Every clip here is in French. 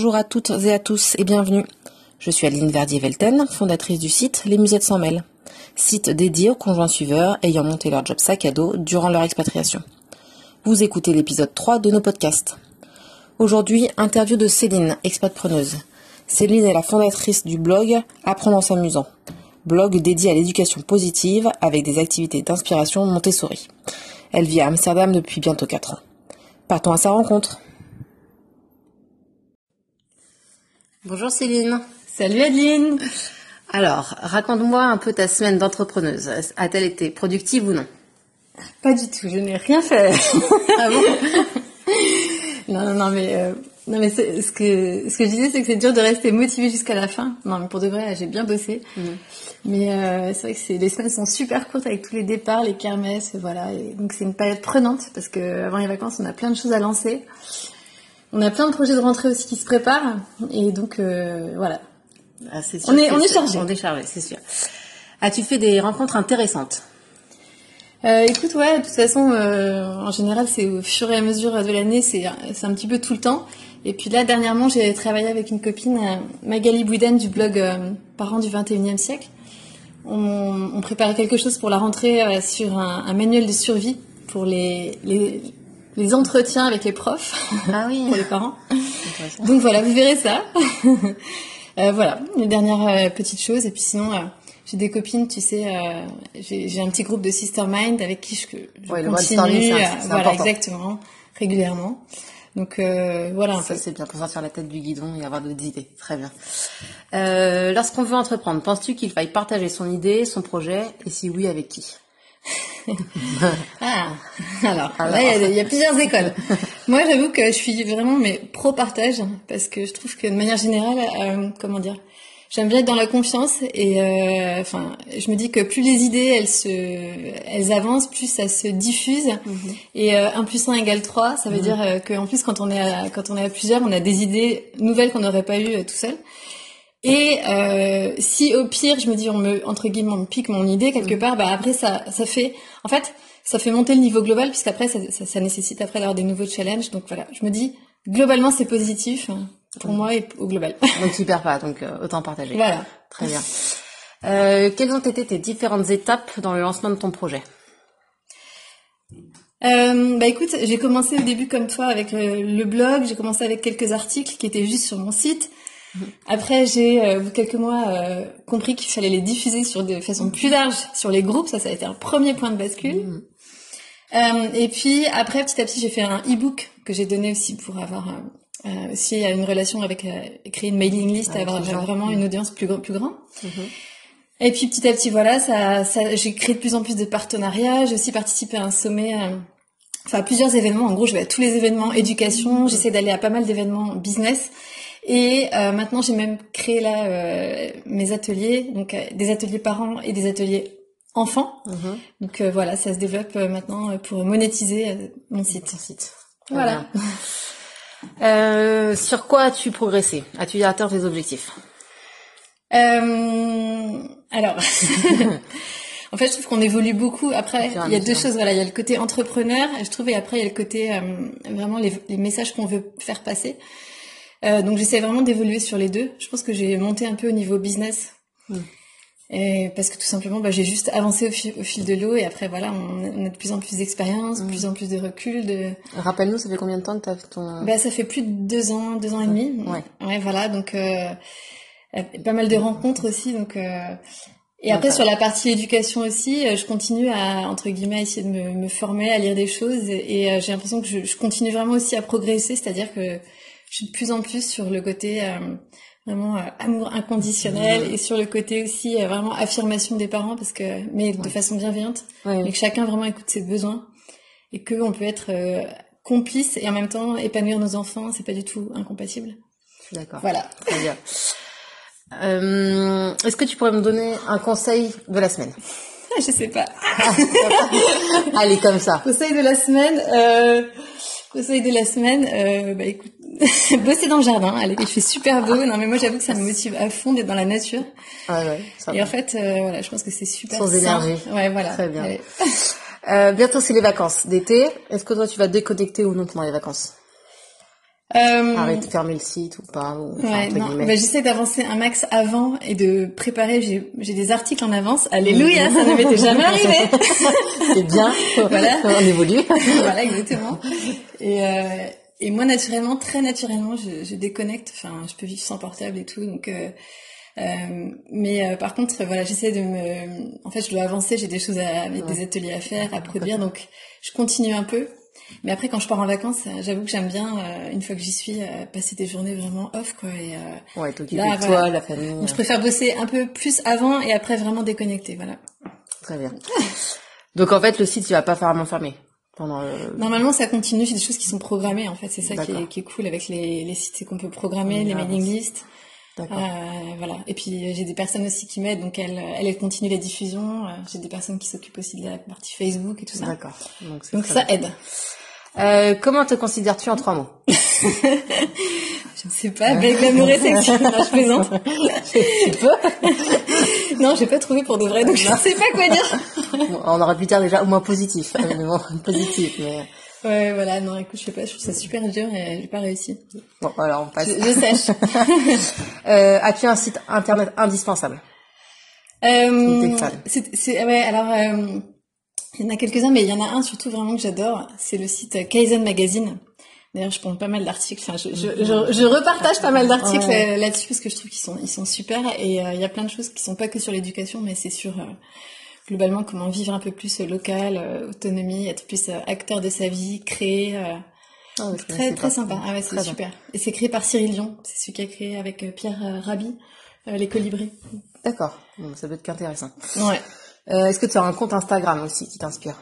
Bonjour à toutes et à tous et bienvenue. Je suis Aline Verdier-Velten, fondatrice du site Les Musettes sans mêle, site dédié aux conjoints suiveurs ayant monté leur job sac à dos durant leur expatriation. Vous écoutez l'épisode 3 de nos podcasts. Aujourd'hui, interview de Céline, expat-preneuse. Céline est la fondatrice du blog Apprendre en s'amusant, blog dédié à l'éducation positive avec des activités d'inspiration Montessori. Elle vit à Amsterdam depuis bientôt 4 ans. Partons à sa rencontre. Bonjour Céline. Salut Adeline. Alors, raconte-moi un peu ta semaine d'entrepreneuse. A-t-elle été productive ou non? Pas du tout, je n'ai rien fait. ah bon? Non, non, non, mais euh, non, mais ce que ce que je disais, c'est que c'est dur de rester motivé jusqu'à la fin. Non, mais pour de vrai, j'ai bien bossé. Mhm. Mais euh, c'est vrai que les semaines sont super courtes avec tous les départs, les kermesses, voilà. Et donc c'est une période prenante parce que avant les vacances, on a plein de choses à lancer. On a plein de projets de rentrée aussi qui se préparent. Et donc, euh, voilà. Ah, sûr, on est, on est chargé. On est chargé, c'est sûr. As-tu fait des rencontres intéressantes euh, écoute, ouais, de toute façon, euh, en général, c'est au fur et à mesure de l'année, c'est un petit peu tout le temps. Et puis là, dernièrement, j'ai travaillé avec une copine, Magali Bouden, du blog euh, Parents du 21e siècle. On, on, préparait quelque chose pour la rentrée sur un, un, manuel de survie pour les, les, les entretiens avec les profs ah oui. pour les parents. Donc voilà, vous verrez ça. euh, voilà, les dernières euh, petites choses. Et puis sinon, euh, j'ai des copines, tu sais, euh, j'ai un petit groupe de Sister Mind avec qui je, je ouais, continue, le voilà, exactement, régulièrement. Donc voilà. Ça c'est bien pour sortir la tête du guidon et avoir d'autres idées. Très bien. Lorsqu'on veut entreprendre, penses-tu qu'il faille partager son idée, son projet, et si oui, avec qui? Ah, alors, là, il y, y, a plusieurs écoles. Moi, j'avoue que je suis vraiment mais pro partage parce que je trouve que de manière générale, euh, comment dire, j'aime bien être dans la confiance et euh, enfin, je me dis que plus les idées elles se, elles avancent, plus ça se diffuse mm-hmm. et euh, 1 plus 1 égale 3, ça veut mm-hmm. dire euh, qu'en plus quand on est à, quand on est à plusieurs, on a des idées nouvelles qu'on n'aurait pas eues euh, tout seul. Et euh, si au pire, je me dis, on me entre guillemets, on me pique mon idée quelque mm. part, bah après ça, ça fait, en fait, ça fait monter le niveau global puisqu'après ça, ça, ça nécessite après d'avoir des nouveaux challenges. Donc voilà, je me dis, globalement c'est positif hein, pour mm. moi et au global. Donc tu perds pas, donc euh, autant partager. Voilà. Très bien. Euh, quelles ont été tes différentes étapes dans le lancement de ton projet? Euh, bah écoute, j'ai commencé au début comme toi avec le, le blog, j'ai commencé avec quelques articles qui étaient juste sur mon site. Après, j'ai euh, quelques mois euh, compris qu'il fallait les diffuser sur de façon plus large sur les groupes. Ça, ça a été un premier point de bascule. Mm. Euh, et puis après, petit à petit, j'ai fait un e-book que j'ai donné aussi pour avoir euh, aussi une relation avec créer une mailing list, ah, avoir vraiment une audience plus plus grande. Mm-hmm. Et puis petit à petit, voilà, ça, ça j'ai créé de plus en plus de partenariats. J'ai aussi participé à un sommet enfin plusieurs événements. En gros, je vais à tous les événements éducation. Mm-hmm. J'essaie d'aller à pas mal d'événements business. Et euh, maintenant, j'ai même créé là euh, mes ateliers, donc euh, des ateliers parents et des ateliers enfants. Mhm. Donc euh, voilà, ça se développe euh, maintenant pour monétiser mon site. site. Voilà. sur quoi as-tu progressé? As-tu atteint tes objectifs? Alors. En fait, je trouve qu'on évolue beaucoup. Après, il y a deux choses. Voilà, il y a le côté entrepreneur, je trouve, et après, il y a le côté vraiment les, les messages qu'on veut faire passer. Euh, donc j'essaie vraiment d'évoluer sur les deux. Je pense que j'ai monté un peu au niveau business. Mm. Et parce que tout simplement, bah, j'ai juste avancé au fil, au fil de l'eau et après voilà, on, a de plus en plus d'expérience, de mm. plus en plus de recul. De... Rappelle-nous, ça fait combien de temps que tu as ton... Bah, ça fait plus de deux ans, deux ans et demi. Ouais. Ouais, voilà, donc euh, euh pas mal de rencontres aussi, donc. Euh... Et après sur la partie éducation aussi, euh, je continue à entre guillemets essayer de me, me former, à lire des choses et, et j'ai l'impression que je, je, continue vraiment aussi à progresser, c'est-à-dire que je suis de plus en plus sur le côté euh, vraiment euh, amour inconditionnel et sur le côté aussi euh, vraiment affirmation des parents parce que mais de façon bienveillante. Mais que chacun vraiment écoute ses besoins et que on peut être complice et en même temps épanouir nos enfants c'est pas du tout incompatible. D'accord. Voilà. Très bien. Est-ce que tu pourrais me donner un conseil de la semaine? Je sais pas. Allez comme ça. Conseil de la semaine euh... conseil de la semaine euh... bah écoute bosser dans le jardin. Allez, il fait super beau. Non, mais moi, j'avoue que ça me motive à fond d'être dans la nature. Ah ouais. Ça et en fait, euh, voilà, je pense que c'est super. Sans énergie. Ouais, voilà. Très bien. Euh, bientôt, c'est les vacances d'été. Est-ce que toi, tu vas déconnecter ou non pendant les vacances? Euh, Arrête de fermer le site ou pas ou, ouais, non. Bah, j'essaie d'avancer un max avant et de préparer. J'ai, j'ai des articles en avance. Alléluia, ça ne m'était jamais arrivé. C'est bien. Voilà, on évolue. voilà, exactement. Et, euh, et moi, naturellement, très naturellement, je, je, déconnecte. Enfin, je peux vivre sans portable et tout. Donc, euh, euh, mais euh, par contre, voilà, j'essaie de me. En fait, je dois avancer. J'ai des choses à, des ateliers à faire, à produire. Donc, je continue un peu. Mais après, quand je pars en vacances, euh, j'avoue que j'aime bien, euh, une fois que j'y suis, passer des journées vraiment off, quoi. Et, ouais, t'occuper de toi, la famille. Donc, je préfère bosser un peu plus avant et après vraiment déconnecter, voilà. Très bien. Donc, en fait, le site, il va pas vraiment fermer. Normalement, ça continue. J'ai des choses qui sont programmées. En fait, c'est ça qui est, qui est, cool avec les, les sites, c'est qu'on peut programmer les mailing lists. Euh, voilà. Et puis j'ai des personnes aussi qui m'aident, donc elles, elles continuent la diffusion. Euh, j'ai des personnes qui s'occupent aussi de la partie Facebook et tout ça. D'accord. Donc, donc ça aide. Euh, comment te considères-tu en trois mots? Je ne sais pas, avec l'amour et. Non, je plaisante. tu peux? Non, j'ai pas trouvé pour de vrai, donc je ne sais pas quoi dire. on aurait pu dire déjà au moins positif, positif, mais. Ouais, voilà, non, écoute, je sais pas, je trouve ça super dur et j'ai pas réussi. Bon, alors on passe. Je, je sèche. euh, As-tu un site internet indispensable? Euh, C'est ouais, alors euh, il y en a quelques-uns, mais il y en a un surtout vraiment que j'adore. C'est le site Kaizen Magazine. D'ailleurs, je prends pas mal d'articles. Enfin, je, je, je, je, repartage pas mal d'articles là-dessus parce que je trouve qu'ils sont, ils sont super. Et euh, il y a plein de choses qui sont pas que sur l'éducation, mais c'est sur euh, globalement comment vivre un peu plus local, euh, autonomie, être plus euh, acteur de sa vie, créer. Euh, ah très très sympa. Ah ouais, c'est super. Et c'est créé par Cyril Dion. C'est celui qui a créé avec Pierre Rabhi les colibris. D'accord. Ça peut être qu'intéressant. Ouais. Est-ce que tu as un compte Instagram aussi qui t'inspire?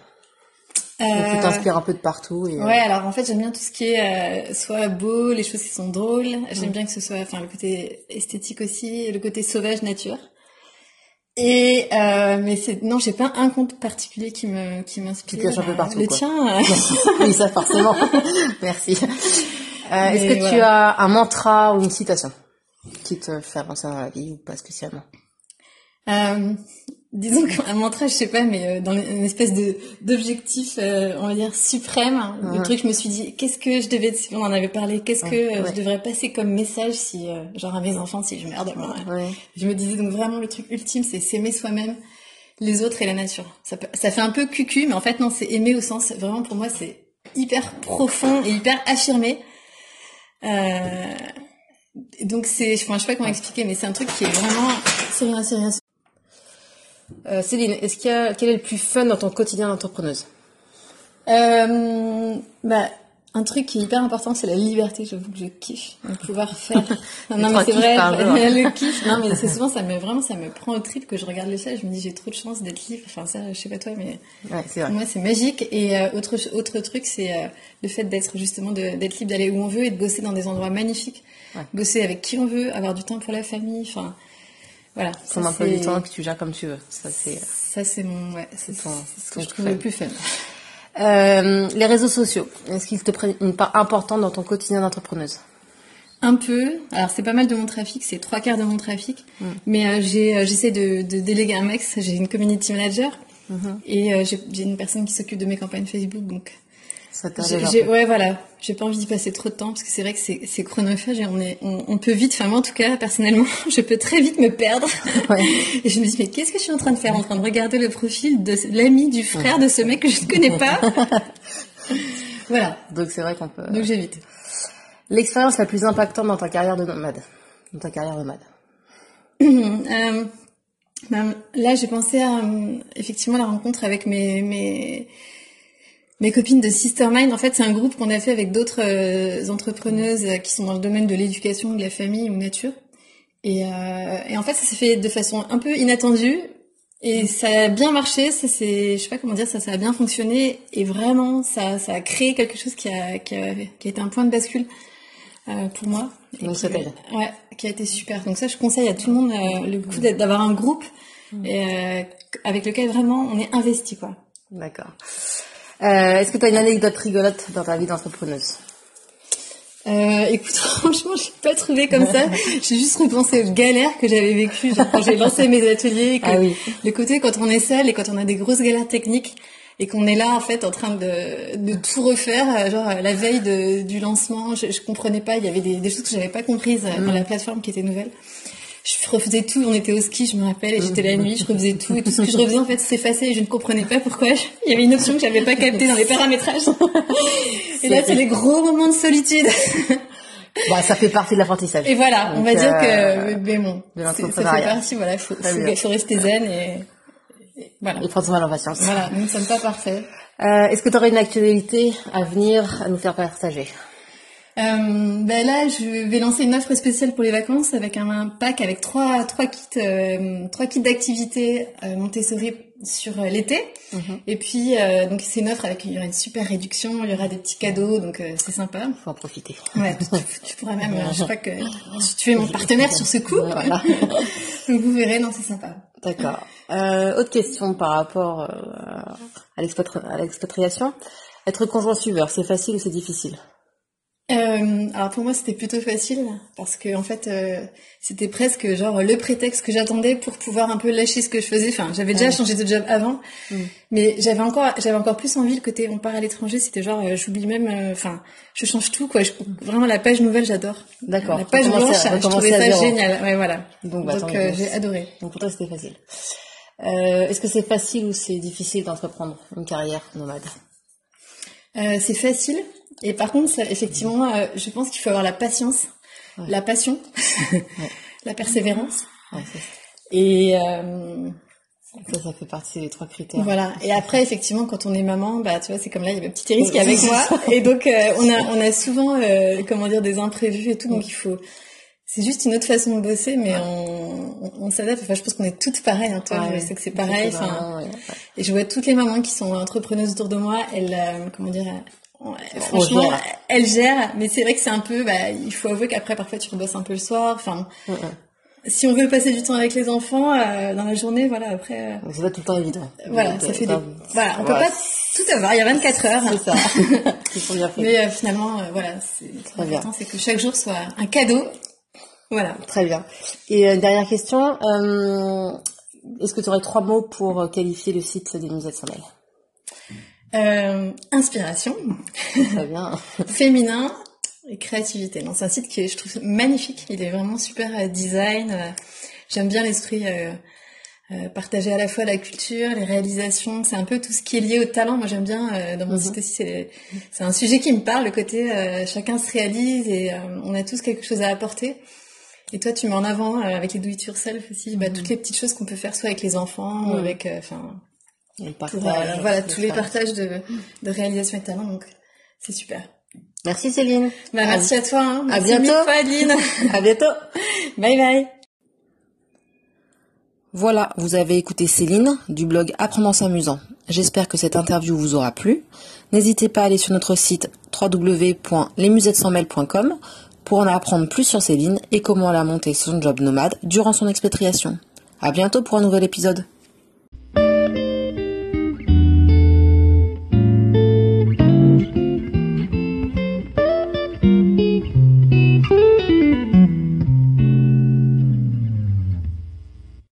Euh... Qui t'inspire un peu de partout. Et, Ouais, alors en fait j'aime bien tout ce qui est soit beau, les choses qui sont drôles. J'aime mm. bien que ce soit, enfin le côté esthétique aussi, le côté sauvage nature. Et euh, mais c'est non, j'ai pas un compte particulier qui me qui m'inspire. Qui un peu partout. Le quoi. tien. oui, ça forcément. Merci. Euh, Est-ce que tu as un mantra ou une citation qui te fait avancer dans la vie ou pas spécialement? Euh, disons qu'un mantra, je sais pas, mais euh, dans une espèce de d'objectif, euh, on va dire suprême, le truc, je me suis dit, qu'est-ce que je devais, on en avait parlé, qu'est-ce que euh, je devrais passer comme message si, genre à mes enfants, si je merde, moi. Je me disais donc vraiment le truc ultime, c'est s'aimer soi-même, les autres et la nature. Ça, ça fait un peu cucu, mais en fait non, c'est aimer au sens, vraiment pour moi, c'est hyper profond et hyper affirmé. donc c'est, enfin, je sais pas comment expliquer, mais c'est un truc qui est vraiment, c'est rien, c'est rien, euh, Céline, est-ce qu'il y a quel est le plus fun dans ton quotidien d'entrepreneuse? Euh, bah, un truc qui est hyper important, c'est la liberté. J'avoue que je kiffe de pouvoir faire. non, mais c'est vrai, le kiff. Non, mais c'est souvent ça me vraiment ça me prend au trip que je regarde le ciel. Je me dis j'ai trop de chance d'être libre. Enfin ça, je sais pas toi, mais ouais, moi c'est magique. Et euh, autre autre truc, c'est euh, le fait d'être justement d'être libre d'aller où on veut et de bosser dans des endroits magnifiques. Ouais. Bosser avec qui on veut, avoir du temps pour la famille. Enfin voilà. Ton emploi du temps que tu gères comme tu veux. Ça, c'est. Ça, c'est mon, ouais, c'est ce que je trouve le plus fun. Euh, les réseaux sociaux, est-ce qu'ils te prennent une part importante dans ton quotidien d'entrepreneuse? Un peu. Alors c'est pas mal de mon trafic, c'est trois quarts de mon trafic. Mm. Mais euh, j'ai, euh, j'essaie de, de, déléguer un max. J'ai une community manager mm-hmm. et euh, j'ai une personne qui s'occupe de mes campagnes Facebook. Donc ouais, voilà. J'ai pas envie d'y passer trop de temps parce que c'est vrai que c'est chronophage et on est, on, peut vite. Enfin moi en tout cas personnellement, je peux très vite me perdre. Ouais. et je me dis mais qu'est-ce que je suis en train de faire? En train de regarder le profil de l'ami du frère de ce mec que je ne connais pas. voilà. Donc c'est vrai qu'on peut. Donc j'évite. L'expérience la plus impactante dans ta carrière de nomade, dans ta carrière nomade. euh, ben, là j'ai pensé à euh, effectivement la rencontre avec mes mes mes copines de Sistermind, en fait, c'est un groupe qu'on a fait avec d'autres euh, entrepreneuses euh, qui sont dans le domaine de l'éducation, de la famille ou nature. Et, euh, et en fait, ça s'est fait de façon un peu inattendue. Et ça a bien marché, ça c'est, je sais pas comment dire, ça, ça a bien fonctionné et vraiment, ça, ça a créé quelque chose qui a, qui a, qui a été un point de bascule euh, pour moi. Donc ça t'aide. Ouais, qui a été super. Donc ça, je conseille à tout le monde euh, le coup d'avoir un groupe mm. et, avec lequel vraiment on est investi, quoi. D'accord. Euh, Est-ce que tu as une anecdote rigolote dans ta vie d'entrepreneuse? Euh, écoute, franchement, je pas trouvé comme ça. J'ai juste repensé aux galères que j'avais vécues quand j'ai lancé mes ateliers. Que ah oui. Le côté quand on est seul et quand on a des grosses galères techniques, et qu'on est là en fait en train de, de tout refaire, genre la veille de, du lancement, je, je comprenais pas, il y avait des, des choses que j'avais pas comprises dans la plateforme qui était nouvelle je refaisais tout. On était au ski, je me rappelle, et j'étais la nuit, je refaisais tout, et tout ce que je refaisais en fait s'effaçait, et je ne comprenais pas pourquoi. Il y avait une option que j'avais pas captée dans les paramétrages. et là, c'est les gros moments de solitude. Bah, ça fait partie de l'apprentissage. Et voilà, on va dire que, euh, mais bon, ça fait partie, voilà, faut, faut, faut, rester zen et, et voilà. Et prendre son mal en patience. Voilà, nous ne sommes pas parfaits. Euh, Est-ce que tu aurais une actualité à venir à nous faire partager? Euh, ben là, je vais lancer une offre spéciale pour les vacances avec un, pack avec trois trois kits euh, trois kits d'activités euh, Montessori sur euh, l'été. Mhm. Et puis euh, donc c'est une offre avec il y aura une super réduction, il y aura des petits cadeaux, donc c'est sympa. Faut en profiter. Ouais, tu, pourras même. je crois que tu es mon partenaire sur ce coup. Voilà. donc vous verrez, non, c'est sympa. D'accord. autre question par rapport à l'expatriation. Être conjoint suiveur, c'est facile ou c'est difficile? Euh, alors pour moi c'était plutôt facile parce que en fait euh, c'était presque genre le prétexte que j'attendais pour pouvoir un peu lâcher ce que je faisais. Enfin j'avais déjà changé de job avant, mm. mais j'avais encore j'avais encore plus envie le côté on part à l'étranger. C'était genre euh, j'oublie même euh, enfin je change tout quoi. Je, vraiment la page nouvelle j'adore. D'accord. La page blanche je trouvais ça génial. Ouais voilà. Donc, bah, Donc j'ai adoré. Donc pour toi c'était facile. Est-ce que c'est facile ou c'est difficile d'entreprendre une carrière nomade? C'est facile et par contre, effectivement, euh, je pense qu'il faut avoir la patience, la passion, la persévérance. et euh, ça, ça fait partie des trois critères. Voilà. Et après, effectivement, quand on est maman, bah, tu vois, c'est comme là, il y avait petit Iris qui est avec moi. Et donc, euh, on a, on a souvent, euh, comment dire, des imprévus et tout. Donc, il faut, c'est juste une autre façon de bosser, mais on, on, s'adapte. Enfin, je pense qu'on est toutes pareilles. Hein, toi, je sais que c'est pareil. Enfin, et je vois toutes les mamans qui sont entrepreneuses autour de moi. Elles, comment dire, franchement, elle gère, mais c'est vrai que c'est un peu, bah, il faut avouer qu'après, parfois, tu rebosses un peu le soir. Enfin, si on veut passer du temps avec les enfants euh, dans la journée, voilà, après. Euh, c'est pas tout le temps évident. Voilà, ça fait des. Voilà, on peut pas tout avoir. Il y a 24 heures. C'est ça. bien fait. Mais euh, finalement, voilà, c'est l'important, c'est que chaque jour soit un cadeau. Voilà. Très bien. Et une dernière question. Est-ce que tu aurais trois mots pour qualifier le site des musées de saint euh, inspiration. Très bien. Féminin et créativité. C'est un site qui est, je trouve, magnifique. Il est vraiment super euh, design. Euh, j'aime bien l'esprit euh, euh, partager à la fois la culture, les réalisations. C'est un peu tout ce qui est lié au talent. Moi, j'aime bien dans mon mhm. site aussi. C'est, un sujet qui me parle. Le côté chacun se réalise et on a tous quelque chose à apporter. Et toi, tu mets en avant avec les do it yourself aussi, bah, mhm. toutes les petites choses qu'on peut faire soit avec les enfants, ou avec, enfin, voilà, tous les partages de, de réalisation et de talent, donc c'est super. Merci Céline. Bah, merci à, toi. Hein. à bientôt. Adeline. à bientôt. Bye bye. Voilà, vous avez écouté Céline du blog Apprendre en s'amusant. J'espère que cette interview vous aura plu. N'hésitez pas à aller sur notre site www.lesmusettes-sans-mail.com pour en apprendre plus sur Céline et comment elle a monté son job nomade durant son expatriation. À bientôt pour un nouvel épisode.